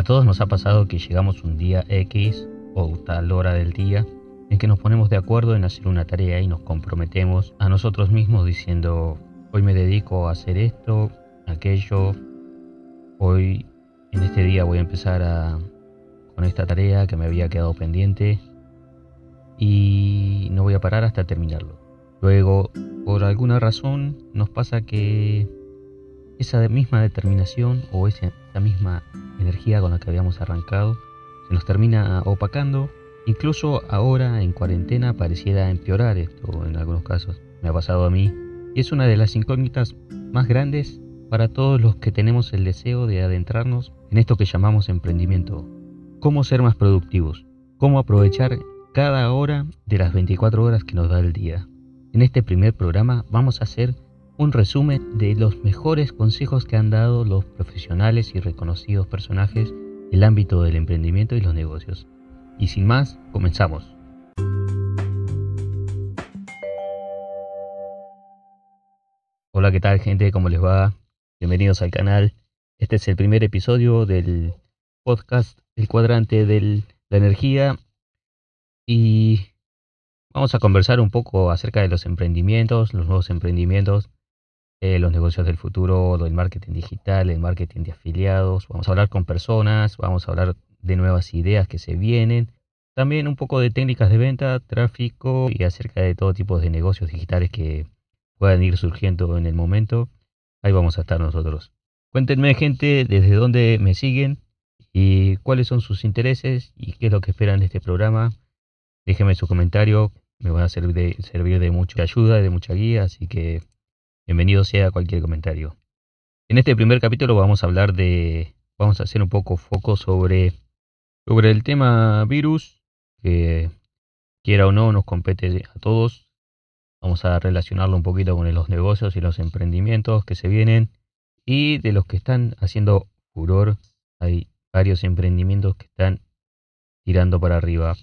A todos nos ha pasado que llegamos un día X o tal hora del día en que nos ponemos de acuerdo en hacer una tarea y nos comprometemos a nosotros mismos diciendo, hoy me dedico a hacer esto, aquello, hoy en este día voy a empezar a, con esta tarea que me había quedado pendiente y no voy a parar hasta terminarlo. Luego, por alguna razón, nos pasa que esa misma determinación o esa, misma energía con la que habíamos arrancado se nos termina opacando. Incluso ahora en cuarentena pareciera empeorar esto en algunos casos. Me ha pasado a mí y es una de las incógnitas más grandes para todos los que tenemos el deseo de adentrarnos en esto que llamamos emprendimiento. ¿Cómo ser más productivos? ¿Cómo aprovechar cada hora de las 24 horas que nos da el día? En este primer programa vamos a hacer un resumen de los mejores consejos que han dado los profesionales y reconocidos personajes del ámbito del emprendimiento y los negocios. Y sin más, comenzamos. Hola, ¿qué tal gente? ¿Cómo les va? Bienvenidos al canal. Este es el primer episodio del podcast El cuadrante de la energía y vamos a conversar un poco acerca de los emprendimientos, los nuevos emprendimientos, eh, los negocios del futuro, el marketing digital, el marketing de afiliados. Vamos a hablar con personas, vamos a hablar de nuevas ideas que se vienen. También un poco de técnicas de venta, tráfico y acerca de todo tipo de negocios digitales que puedan ir surgiendo en el momento. Ahí vamos a estar nosotros. Cuéntenme gente desde dónde me siguen y cuáles son sus intereses y qué es lo que esperan de este programa. Déjenme su comentario, me van a servir de, servir de mucha ayuda y de mucha guía, así que bienvenido sea cualquier comentario. En este primer capítulo vamos a hablar de, vamos a hacer un poco foco sobre, sobre el tema virus, que quiera o no nos compete a todos. Vamos a relacionarlo un poquito con los negocios y los emprendimientos que se vienen y de los que están haciendo furor. Hay varios emprendimientos que están tirando para arriba.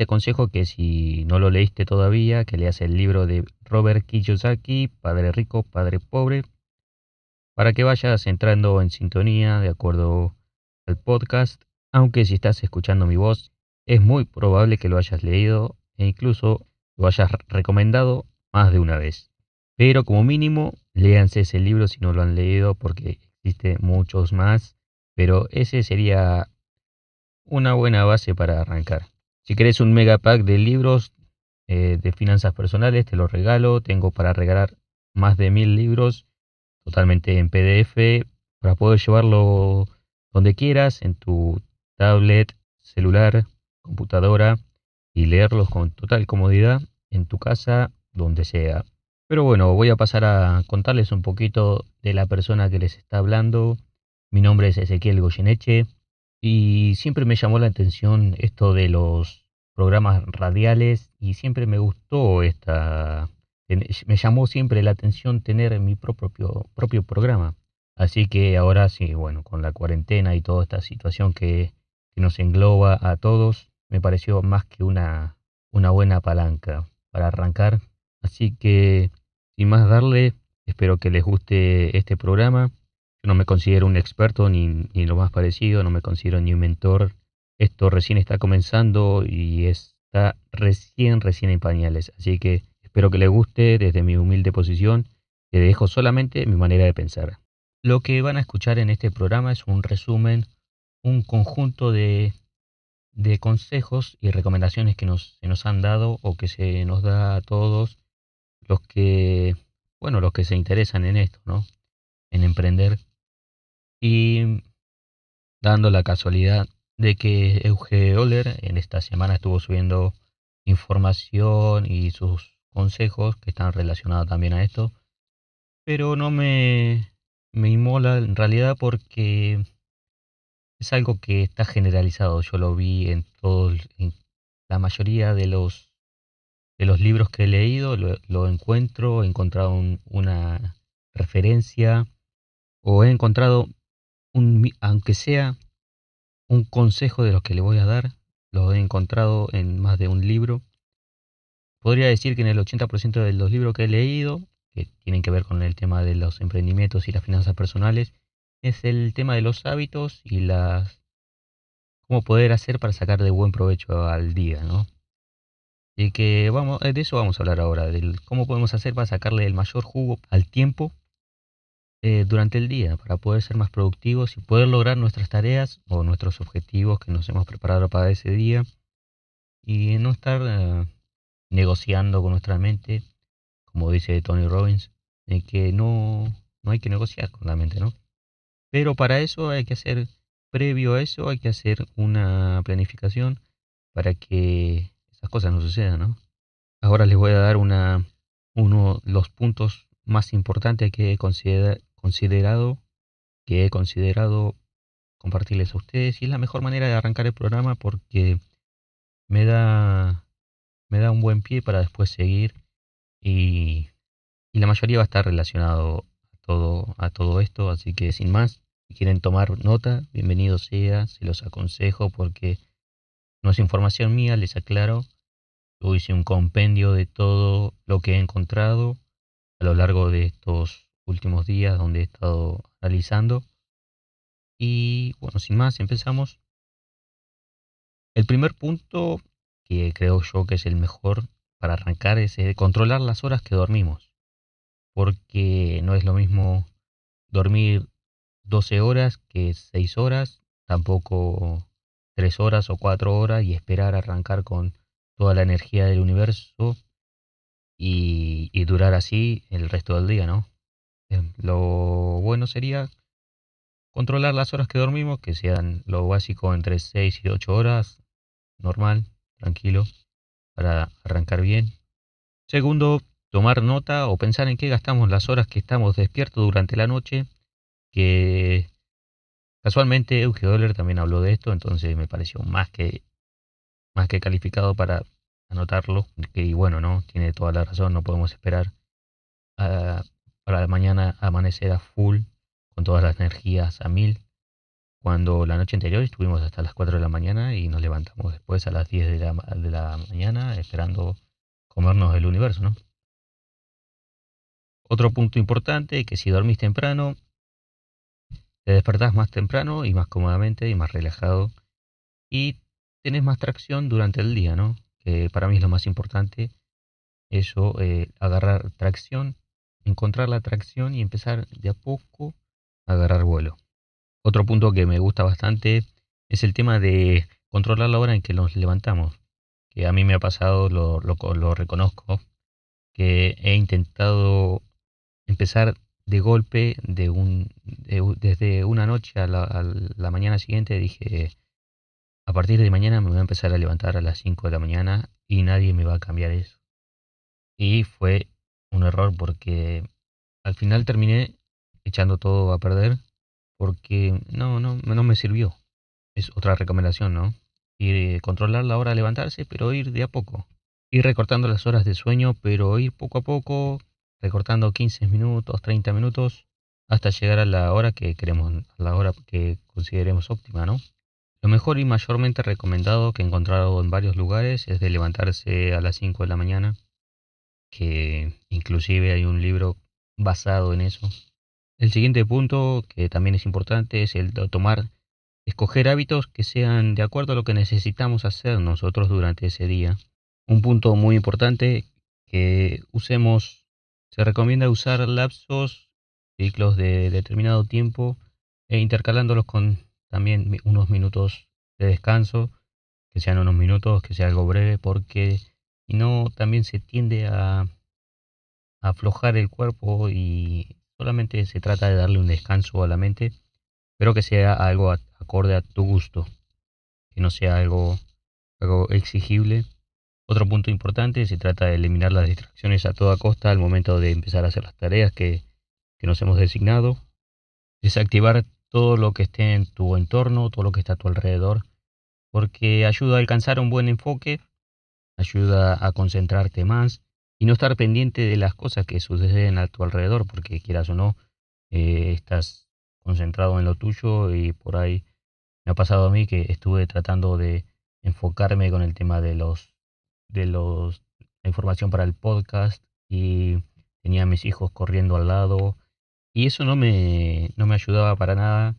Te aconsejo que si no lo leíste todavía, que leas el libro de Robert Kiyosaki, Padre Rico, Padre Pobre, para que vayas entrando en sintonía de acuerdo al podcast. Aunque si estás escuchando mi voz, es muy probable que lo hayas leído e incluso lo hayas recomendado más de una vez. Pero como mínimo, léanse ese libro si no lo han leído porque existe muchos más pero ese sería una buena base para arrancar. Si querés un mega pack de libros eh, de finanzas personales, te lo regalo. Tengo para regalar más de mil libros totalmente en PDF para poder llevarlo donde quieras, en tu tablet, celular, computadora y leerlos con total comodidad en tu casa, donde sea. Pero bueno, voy a pasar a contarles un poquito de la persona que les está hablando mi nombre es Ezequiel Goyeneche y siempre me llamó la atención esto de los programas radiales y siempre me gustó esta, me llamó siempre la atención tener mi propio, propio programa. Así que ahora sí, bueno, con la cuarentena y toda esta situación que, que nos engloba a todos, me pareció más que una, una buena palanca para arrancar. Así que, sin más darle, espero que les guste este programa yo no me considero un experto ni, ni lo más parecido, no me considero ni un mentor. Esto recién está comenzando y está recién, recién en pañales. Así que espero que les guste desde mi humilde posición. Te dejo solamente mi manera de pensar. Lo que van a escuchar en este programa es un resumen, un conjunto de, de consejos y recomendaciones que nos, se nos han dado o que se nos da a todos los que, bueno, los que se interesan en esto, ¿no? En emprender y dando la casualidad de que Euge Oller en esta semana estuvo subiendo información y sus consejos que están relacionados también a esto. Pero no me, me inmola en realidad porque es algo que está generalizado. Yo lo vi en todo, la mayoría de los de los libros que he leído, lo, encuentro, he encontrado una referencia o he encontrado aunque sea un consejo de los que le voy a dar, lo he encontrado en más de un libro. Podría decir que en el 80% de los libros que he leído, que tienen que ver con el tema de los emprendimientos y las finanzas personales, es el tema de los hábitos y las cómo poder hacer para sacar de buen provecho al día, ¿no? Y que vamos, de eso vamos a hablar ahora, del cómo podemos hacer para sacarle el mayor jugo al tiempo eh, durante el día, para poder ser más productivos y poder lograr nuestras tareas o nuestros objetivos que nos hemos preparado para ese día y no estar eh, negociando con nuestra mente, como dice Tony Robbins, de que no, no hay que negociar con la mente, ¿no? Pero para eso hay que hacer, previo a eso, hay que hacer una planificación para que esas cosas no sucedan, ¿no? Ahora les voy a dar una, uno los puntos más importantes que he considerado, que he considerado compartirles a ustedes y es la mejor manera de arrancar el programa porque me da, me da un buen pie para después seguir y, y la mayoría va a estar relacionado todo, a todo esto, así que sin más, si quieren tomar nota, bienvenido sea, se los aconsejo porque no es información mía, les aclaro. Yo hice un compendio de todo lo que he encontrado a lo largo de estos últimos días donde he estado analizando. Y bueno, sin más, empezamos. El primer punto que creo yo que es el mejor para arrancar es controlar las horas que dormimos porque no es lo mismo dormir 12 horas que 6 horas, tampoco 3 horas o 4 horas y esperar arrancar con toda la energía del universo y, durar así el resto del día, ¿no? Lo bueno sería controlar las horas que dormimos, que sean lo básico entre 6 y 8 horas, normal, tranquilo, para arrancar bien. Segundo, tomar nota o pensar en qué gastamos las horas que estamos despiertos durante la noche, que casualmente Euge Doller también habló de esto, entonces me pareció más que, más que calificado para anotarlo, que bueno, ¿no? Tiene toda la razón, no podemos esperar a, para mañana amanecer a full, con todas las energías a mil, cuando la noche anterior estuvimos hasta las 4 de la mañana y nos levantamos después a las 10 de la, de la mañana esperando comernos el universo, ¿no? Otro punto importante es que si dormís temprano, te despertás más temprano y más cómodamente y más relajado y tenés más tracción durante el día, ¿no? Que para mí es lo más importante, eso, eh, agarrar tracción, encontrar la tracción y empezar de a poco a agarrar vuelo. Otro punto que me gusta bastante es el tema de controlar la hora en que nos levantamos, que a mí me ha pasado, lo, lo reconozco, que he intentado empezar de golpe, de un, desde una noche a la, mañana siguiente, dije, a partir de mañana me voy a empezar a levantar a las 5 de la mañana y nadie me va a cambiar eso. Y fue un error porque al final terminé echando todo a perder porque no, no, no me sirvió. Es otra recomendación, ¿no? Ir, controlar la hora de levantarse, pero ir de a poco. Ir recortando las horas de sueño, pero ir poco a poco, recortando 15 minutos, 30 minutos, hasta llegar a la hora que queremos, a la hora que consideremos óptima, ¿no? Lo mejor y mayormente recomendado que he encontrado en varios lugares es de levantarse a las 5 de la mañana, que inclusive hay un libro basado en eso. El siguiente punto, que también es importante, es el de tomar, escoger hábitos que sean de acuerdo a lo que necesitamos hacer nosotros durante ese día. Un punto muy importante, que usemos se recomienda usar lapsos, ciclos de determinado tiempo e intercalándolos con también unos minutos de descanso, que sean unos minutos, que sea algo breve, porque si no también se tiende a, aflojar el cuerpo y solamente se trata de darle un descanso a la mente, pero que sea algo acorde a tu gusto, que no sea algo, algo exigible otro punto importante, se trata de eliminar las distracciones a toda costa al momento de empezar a hacer las tareas que, nos hemos designado. Desactivar todo lo que esté en tu entorno, todo lo que está a tu alrededor, porque ayuda a alcanzar un buen enfoque, ayuda a concentrarte más y no estar pendiente de las cosas que suceden a tu alrededor, porque quieras o no, eh, estás concentrado en lo tuyo y por ahí me ha pasado a mí que estuve tratando de enfocarme con el tema de los de los, la información para el podcast y tenía a mis hijos corriendo al lado y eso no me, no me ayudaba para nada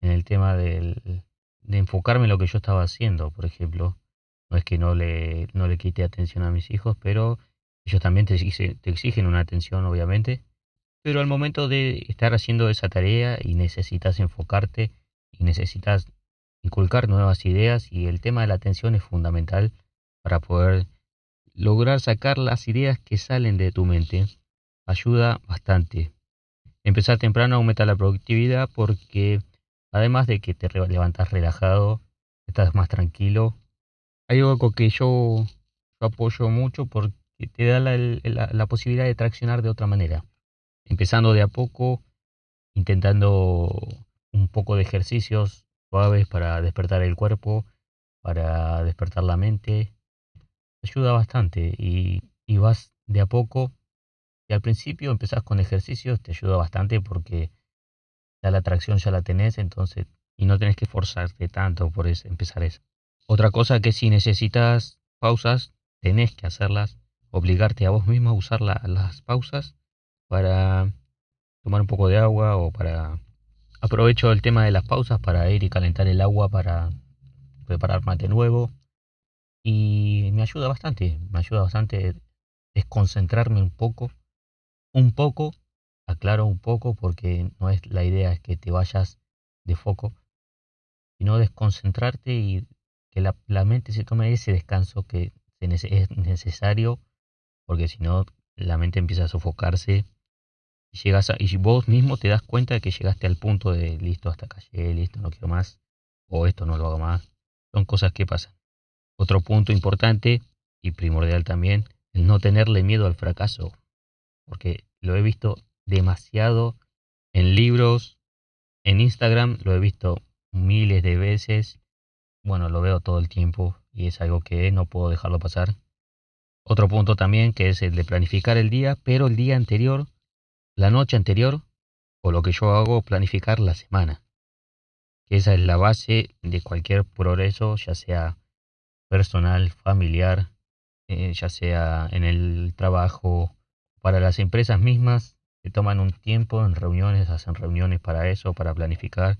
en el tema del, de enfocarme en lo que yo estaba haciendo, por ejemplo. No es que no le, no le quite atención a mis hijos, pero ellos también te, te exigen una atención, obviamente. Pero al momento de estar haciendo esa tarea y necesitas enfocarte y necesitas inculcar nuevas ideas y el tema de la atención es fundamental para poder lograr sacar las ideas que salen de tu mente. Ayuda bastante. Empezar temprano aumenta la productividad porque además de que te levantas relajado, estás más tranquilo. Hay algo que yo, apoyo mucho porque te da la, posibilidad de traccionar de otra manera. Empezando de a poco, intentando un poco de ejercicios suaves para despertar el cuerpo, para despertar la mente. Ayuda bastante y, y vas de a poco al principio empezás con ejercicios, te ayuda bastante porque ya la atracción ya la tenés, entonces, y no tenés que forzarte tanto por empezar eso. Otra cosa que si necesitas pausas, tenés que hacerlas, obligarte a vos mismo a usar las pausas para tomar un poco de agua o para... Aprovecho el tema de las pausas para ir y calentar el agua para preparar mate nuevo. Y me ayuda bastante, me ayuda bastante desconcentrarme un poco un poco, aclaro un poco porque no es la idea es que te vayas de foco, sino desconcentrarte y que la, mente se tome ese descanso que es necesario, porque si no la mente empieza a sofocarse y llegas a, y vos mismo te das cuenta de que llegaste al punto de listo hasta acá listo, no quiero más, o esto no lo hago más. Son cosas que pasan. Otro punto importante y primordial también, el no tenerle miedo al fracaso porque lo he visto demasiado en libros, en Instagram lo he visto miles de veces, bueno, lo veo todo el tiempo y es algo que no puedo dejarlo pasar. Otro punto también que es el de planificar el día, pero el día anterior, la noche anterior, o lo que yo hago, planificar la semana. Esa es la base de cualquier progreso, ya sea personal, familiar, eh, ya sea en el trabajo, para las empresas mismas se toman un tiempo en reuniones, hacen reuniones para eso, para planificar.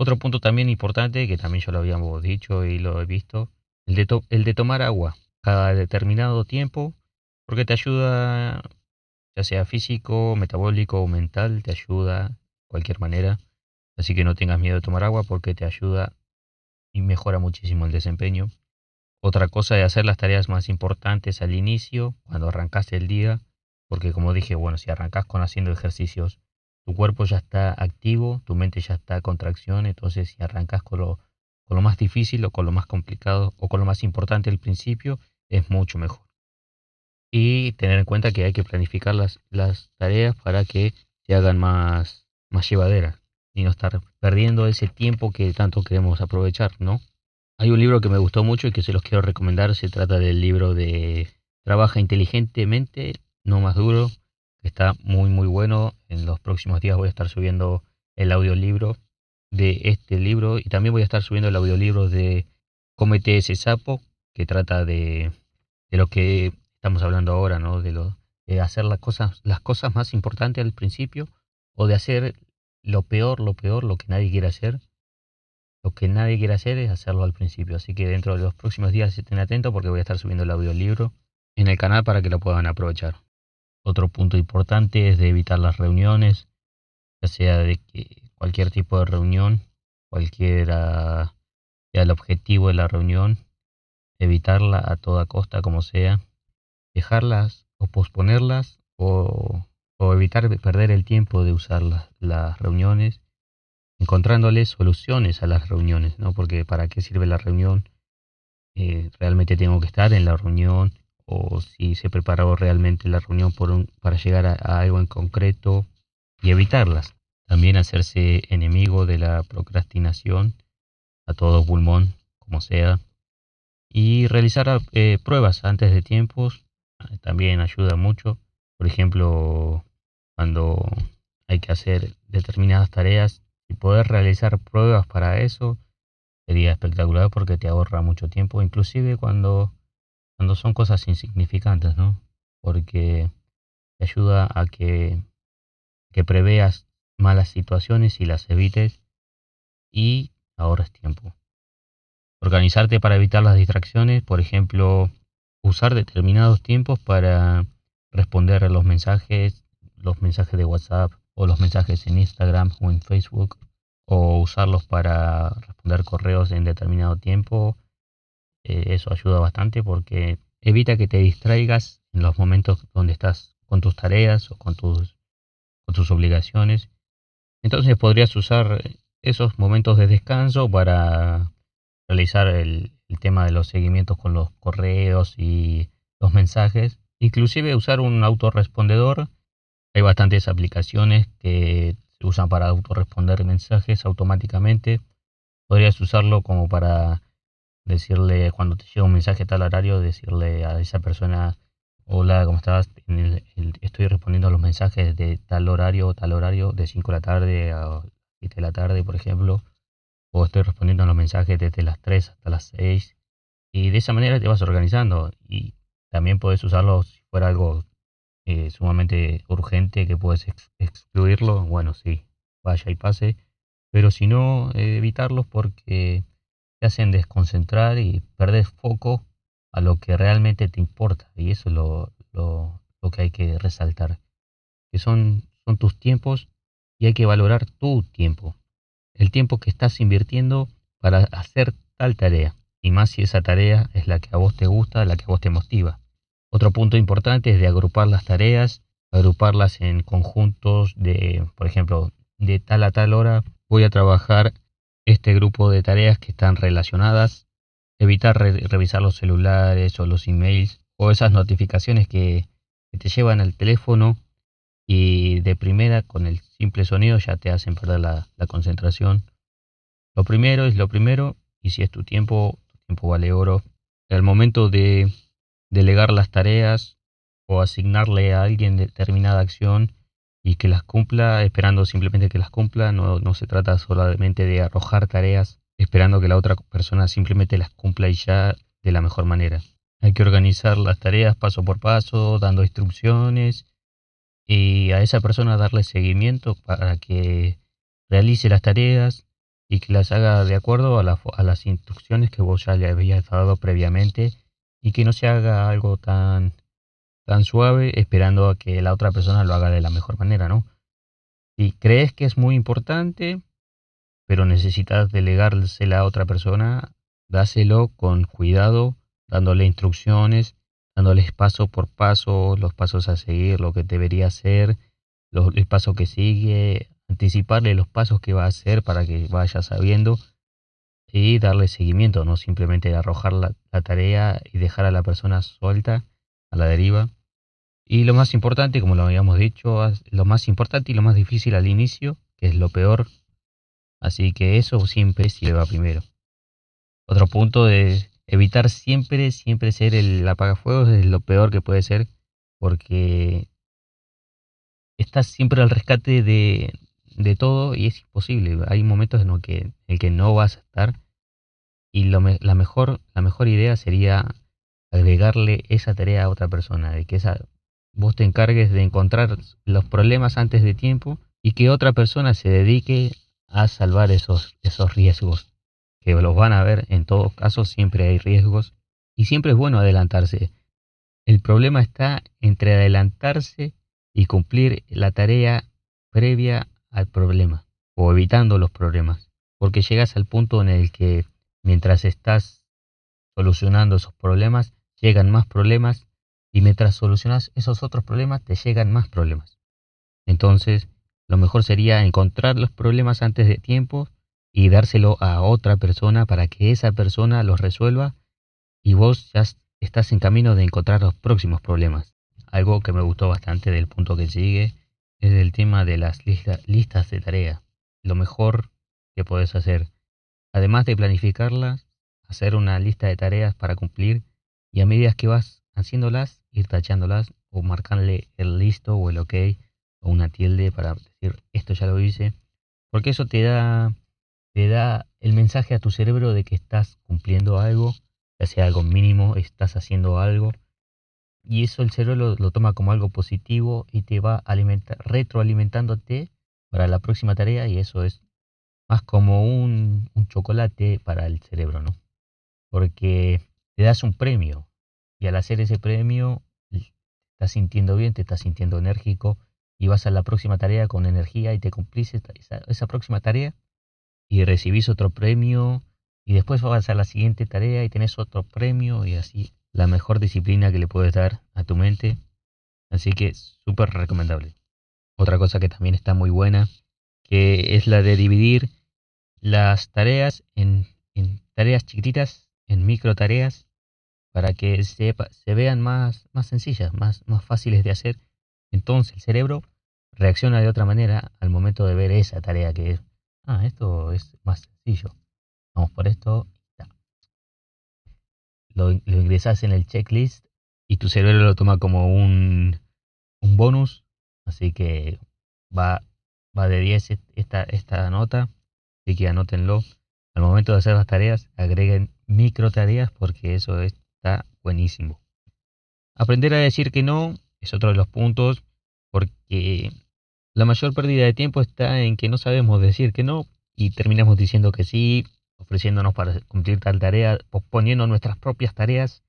Otro punto también importante, que también yo lo habíamos dicho y lo he visto, el de, el de tomar agua cada determinado tiempo, porque te ayuda, ya sea físico, metabólico o mental, te ayuda de cualquier manera. Así que no tengas miedo de tomar agua porque te ayuda y mejora muchísimo el desempeño. Otra cosa es hacer las tareas más importantes al inicio, cuando arrancaste el día, porque como dije, bueno, si arrancas con haciendo ejercicios, tu cuerpo ya está activo, tu mente ya está a contracción, entonces si arrancas con lo, más difícil o con lo más complicado o con lo más importante al principio, es mucho mejor. Y tener en cuenta que hay que planificar las, las tareas para que se hagan más, más llevaderas y no estar perdiendo ese tiempo que tanto queremos aprovechar, ¿no? Hay un libro que me gustó mucho y que se los quiero recomendar, se trata del libro de Trabaja inteligentemente no más duro, está muy muy bueno. En los próximos días voy a estar subiendo el audiolibro de este libro y también voy a estar subiendo el audiolibro de Comete ese sapo, que trata de, de lo que estamos hablando ahora, ¿no? De, lo, de hacer las cosas, las cosas más importantes al principio o de hacer lo peor, lo peor, lo que nadie quiere hacer. Lo que nadie quiere hacer es hacerlo al principio. Así que dentro de los próximos días estén atentos porque voy a estar subiendo el audiolibro en el canal para que lo puedan aprovechar. Otro punto importante es de evitar las reuniones, ya sea de que cualquier tipo de reunión, cualquiera sea el objetivo de la reunión, evitarla a toda costa como sea, dejarlas o posponerlas o, evitar perder el tiempo de usar las, reuniones, encontrándole soluciones a las reuniones, ¿no? Porque para qué sirve la reunión, eh, realmente tengo que estar en la reunión, o si se preparó realmente la reunión para llegar a, algo en concreto y evitarlas. También hacerse enemigo de la procrastinación a todo pulmón, como sea. Y realizar eh, pruebas antes de tiempos también ayuda mucho. Por ejemplo, cuando hay que hacer determinadas tareas y poder realizar pruebas para eso sería espectacular porque te ahorra mucho tiempo. Inclusive cuando cuando son cosas insignificantes, ¿no? Porque te ayuda a que, que preveas malas situaciones y las evites y ahorres tiempo. Organizarte para evitar las distracciones, por ejemplo, usar determinados tiempos para responder a los mensajes, los mensajes de WhatsApp o los mensajes en Instagram o en Facebook, o usarlos para responder correos en determinado tiempo. Eh, eso ayuda bastante porque evita que te distraigas en los momentos donde estás con tus tareas o con tus, con tus obligaciones. Entonces podrías usar esos momentos de descanso para realizar el, tema de los seguimientos con los correos y los mensajes. Inclusive usar un autorrespondedor. Hay bastantes aplicaciones que se usan para autorresponder mensajes automáticamente. Podrías usarlo como para decirle cuando te llega un mensaje a tal horario, decirle a esa persona, hola, ¿cómo estás? estoy respondiendo a los mensajes de tal horario, tal horario, de 5 de la tarde a 7 de la tarde, por ejemplo. O estoy respondiendo a los mensajes desde las 3 hasta las 6 y de esa manera te vas organizando. Y también puedes usarlo si fuera algo eh, sumamente urgente que puedes excluirlo, bueno, sí, vaya y pase, pero si no, eh, evitarlos porque te hacen desconcentrar y perder foco a lo que realmente te importa y eso es lo, lo, lo que hay que resaltar, que son, son tus tiempos y hay que valorar tu tiempo el tiempo que estás invirtiendo para hacer tal tarea, y más si esa tarea es la que a vos te gusta, la que a vos te motiva. Otro punto importante es de agrupar las tareas, agruparlas en conjuntos de, por ejemplo, de tal a tal hora voy a trabajar este grupo de tareas que están relacionadas, evitar revisar los celulares o los emails o esas notificaciones que, te llevan al teléfono y de primera con el simple sonido ya te hacen perder la, concentración. Lo primero es lo primero y si es tu tiempo, tu tiempo vale oro. Al momento de delegar las tareas o asignarle a alguien determinada acción y que las cumpla, esperando simplemente que las cumpla, no, no se trata solamente de arrojar tareas esperando que la otra persona simplemente las cumpla y ya de la mejor manera. Hay que organizar las tareas paso por paso, dando instrucciones y a esa persona darle seguimiento para que realice las tareas y que las haga de acuerdo a, a las instrucciones que vos ya le habías dado previamente y que no se haga algo tan, tan suave esperando a que la otra persona lo haga de la mejor manera, ¿no? Si crees que es muy importante, pero necesitas delegársela a otra persona, dáselo con cuidado, dándole instrucciones dándoles paso por paso los pasos a seguir, lo que debería hacer, el paso que sigue, anticiparle los pasos que va a hacer para que vaya sabiendo y darle seguimiento, no simplemente arrojar la, tarea y dejar a la persona suelta a la deriva. Y lo más importante, como lo habíamos dicho, lo más importante y lo más difícil al inicio, que es lo peor. Así que eso siempre se va primero. Otro punto es evitar siempre, siempre ser el apagafuegos es lo peor que puede ser porque estás siempre al rescate de, de todo y es imposible. Hay momentos en los que, el que no vas a estar y lo la, mejor, la mejor idea sería agregarle esa tarea a otra persona, de que esa, vos te encargues de encontrar los problemas antes de tiempo y que otra persona se dedique a salvar esos, esos riesgos que los van a ver en todos casos, siempre hay riesgos y siempre es bueno adelantarse. El problema está entre adelantarse y cumplir la tarea previa al problema o evitando los problemas, porque llegas al punto en el que mientras estás solucionando esos problemas, llegan más problemas y mientras solucionas esos otros problemas, te llegan más problemas. Entonces, lo mejor sería encontrar los problemas antes de tiempo y dárselo a otra persona para que esa persona los resuelva y vos ya estás en camino de encontrar los próximos problemas. Algo que me gustó bastante del punto que sigue es el tema de las listas de tarea. Lo mejor que puedes hacer, además de planificarlas, hacer una lista de tareas para cumplir y a medida que vas haciéndolas, ir tachándolas o marcarle el listo o el ok o una tilde para decir esto ya lo hice, porque eso te da te da el mensaje a tu cerebro de que estás cumpliendo algo, ya sea algo mínimo, estás haciendo algo, y eso el cerebro lo, toma como algo positivo y te va alimentar, retroalimentándote para la próxima tarea y eso es más como un, un chocolate para el cerebro, ¿no? Porque te das un premio y al hacer ese premio estás sintiendo bien, te estás sintiendo enérgico y vas a la próxima tarea con energía y te cumplís esa, esa próxima tarea y recibís otro premio y después vas a la siguiente tarea y tenés otro premio y así la mejor disciplina que le puedes dar a tu mente. Así que súper recomendable. Otra cosa que también está muy buena, que es la de dividir las tareas en, en tareas chiquititas, en micro tareas, para que se, vean más, más sencillas, más, más fáciles de hacer. Entonces el cerebro reacciona de otra manera al momento de ver esa tarea que es, ah, esto es más sencillo. Vamos por esto. Lo, lo ingresas en el checklist y tu cerebro lo toma como un, un bonus. Así que va, va de 10 esta, esta nota. Así que anótenlo. Al momento de hacer las tareas, agreguen micro tareas porque eso está buenísimo. Aprender a decir que no es otro de los puntos porque la mayor pérdida de tiempo está en que no sabemos decir que no y terminamos diciendo que sí, ofreciéndonos para cumplir tal tarea, posponiendo nuestras propias tareas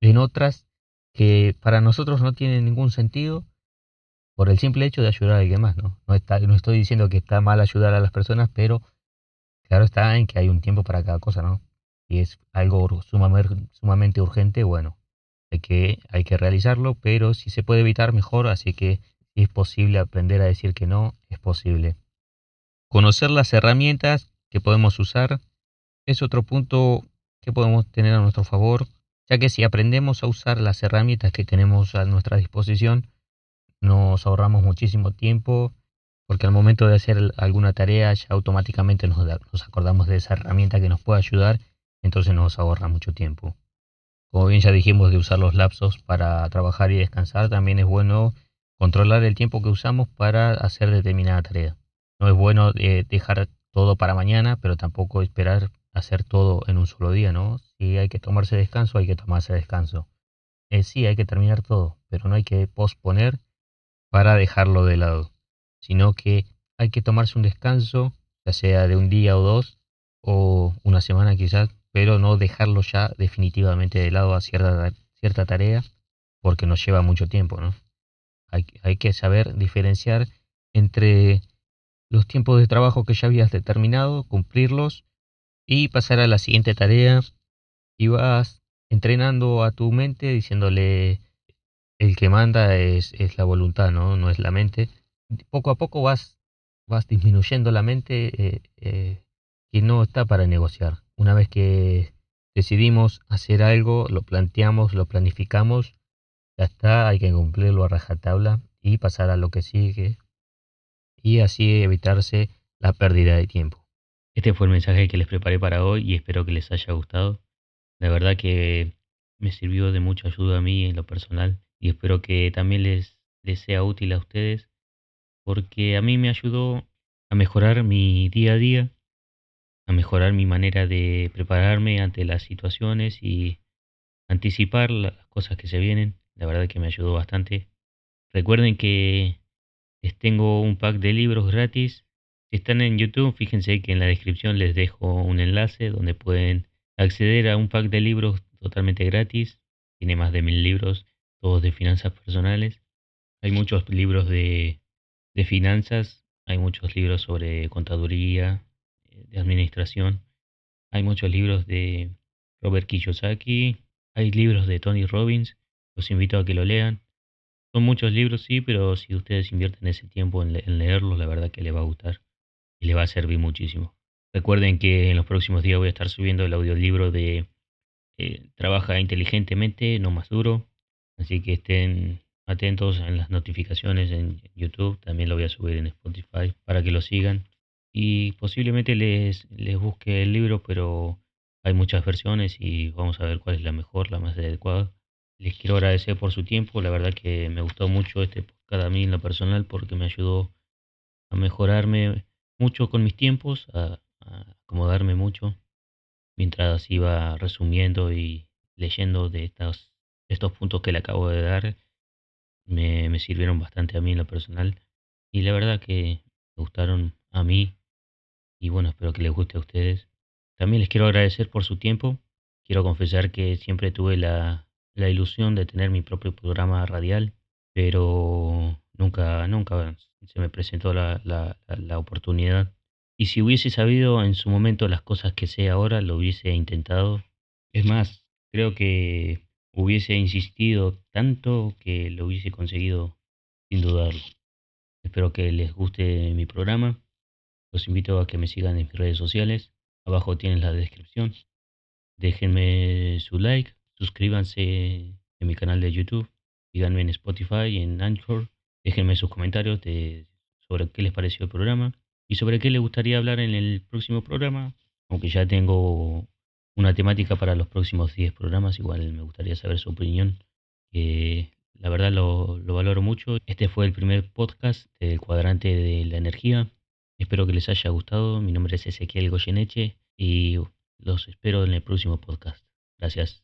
en otras que para nosotros no tienen ningún sentido por el simple hecho de ayudar a alguien más, ¿no? No, está, no estoy diciendo que está mal ayudar a las personas, pero claro está en que hay un tiempo para cada cosa, ¿no? Es algo sumamente, urgente, bueno, hay que, hay que realizarlo, pero si se puede evitar, mejor, así que si es posible aprender a decir que no, es posible. Conocer las herramientas que podemos usar es otro punto que podemos tener a nuestro favor, ya que si aprendemos a usar las herramientas que tenemos a nuestra disposición, nos ahorramos muchísimo tiempo, porque al momento de hacer alguna tarea ya automáticamente nos acordamos de esa herramienta que nos puede ayudar, entonces nos ahorra mucho tiempo. Como bien ya dijimos de usar los lapsos para trabajar y descansar, también es bueno controlar el tiempo que usamos para hacer determinada tarea. No es bueno eh, dejar todo para mañana, pero tampoco esperar hacer todo en un solo día, ¿no? Si hay que tomarse descanso, hay que tomarse descanso. Eh, sí, hay que terminar todo, pero no hay que posponer para dejarlo de lado, sino que hay que tomarse un descanso, ya sea de un día o dos, o una semana quizás, pero no dejarlo ya definitivamente de lado a cierta, cierta tarea, porque nos lleva mucho tiempo, ¿no? Hay, hay que saber diferenciar entre los tiempos de trabajo que ya habías determinado, cumplirlos y pasar a la siguiente tarea y vas entrenando a tu mente diciéndole el que manda es, es la voluntad, ¿no? no es la mente. Poco a poco vas, vas disminuyendo la mente eh, eh, que no está para negociar. Una vez que decidimos hacer algo, lo planteamos, lo planificamos, ya está, hay que cumplirlo a rajatabla y pasar a lo que sigue y así evitarse la pérdida de tiempo. Este fue el mensaje que les preparé para hoy y espero que les haya gustado. La verdad que me sirvió de mucha ayuda a mí en lo personal y espero que también les, les sea útil a ustedes porque a mí me ayudó a mejorar mi día a día, a mejorar mi manera de prepararme ante las situaciones y anticipar las cosas que se vienen. La verdad que me ayudó bastante. Recuerden que les tengo un pack de libros gratis si están en YouTube, fíjense que en la descripción les dejo un enlace donde pueden acceder a un pack de libros totalmente gratis. Tiene más de mil libros, todos de finanzas personales. Hay muchos libros de, de finanzas, hay muchos libros sobre contaduría, de administración. Hay muchos libros de Robert Kiyosaki, hay libros de Tony Robbins, los invito a que lo lean. Son muchos libros, sí, pero si ustedes invierten ese tiempo en, leerlos, la verdad que les va a gustar y le va a servir muchísimo. Recuerden que en los próximos días voy a estar subiendo el audiolibro de eh, Trabaja inteligentemente, no más duro. Así que estén atentos en las notificaciones en YouTube. También lo voy a subir en Spotify para que lo sigan. Y posiblemente les, les busque el libro, pero hay muchas versiones y vamos a ver cuál es la mejor, la más adecuada. Les quiero agradecer por su tiempo. La verdad que me gustó mucho este podcast a mí en lo personal porque me ayudó a mejorarme mucho con mis tiempos, a, acomodarme mucho, mientras iba resumiendo y leyendo de estos, estos puntos que le acabo de dar, me, me sirvieron bastante a mí en lo personal y la verdad que me gustaron a mí y bueno, espero que les guste a ustedes. También les quiero agradecer por su tiempo. Quiero confesar que siempre tuve la, la ilusión de tener mi propio programa radial, pero nunca, nunca se me presentó la, la, la oportunidad. Y si hubiese sabido en su momento las cosas que sé ahora, lo hubiese intentado. Es más, creo que hubiese insistido tanto que lo hubiese conseguido sin dudarlo. Espero que les guste mi programa. Los invito a que me sigan en mis redes sociales. Abajo tienen la descripción. Déjenme su like, suscríbanse en mi canal de YouTube, síganme en Spotify en Anchor. Déjenme sus comentarios sobre qué les pareció el programa y sobre qué les gustaría hablar en el próximo programa. Aunque ya tengo una temática para los próximos 10 programas, igual me gustaría saber su opinión, la verdad lo valoro mucho. Este fue el primer podcast del cuadrante de la energía. Espero que les haya gustado. Mi nombre es Ezequiel Goyeneche y los espero en el próximo podcast. Gracias.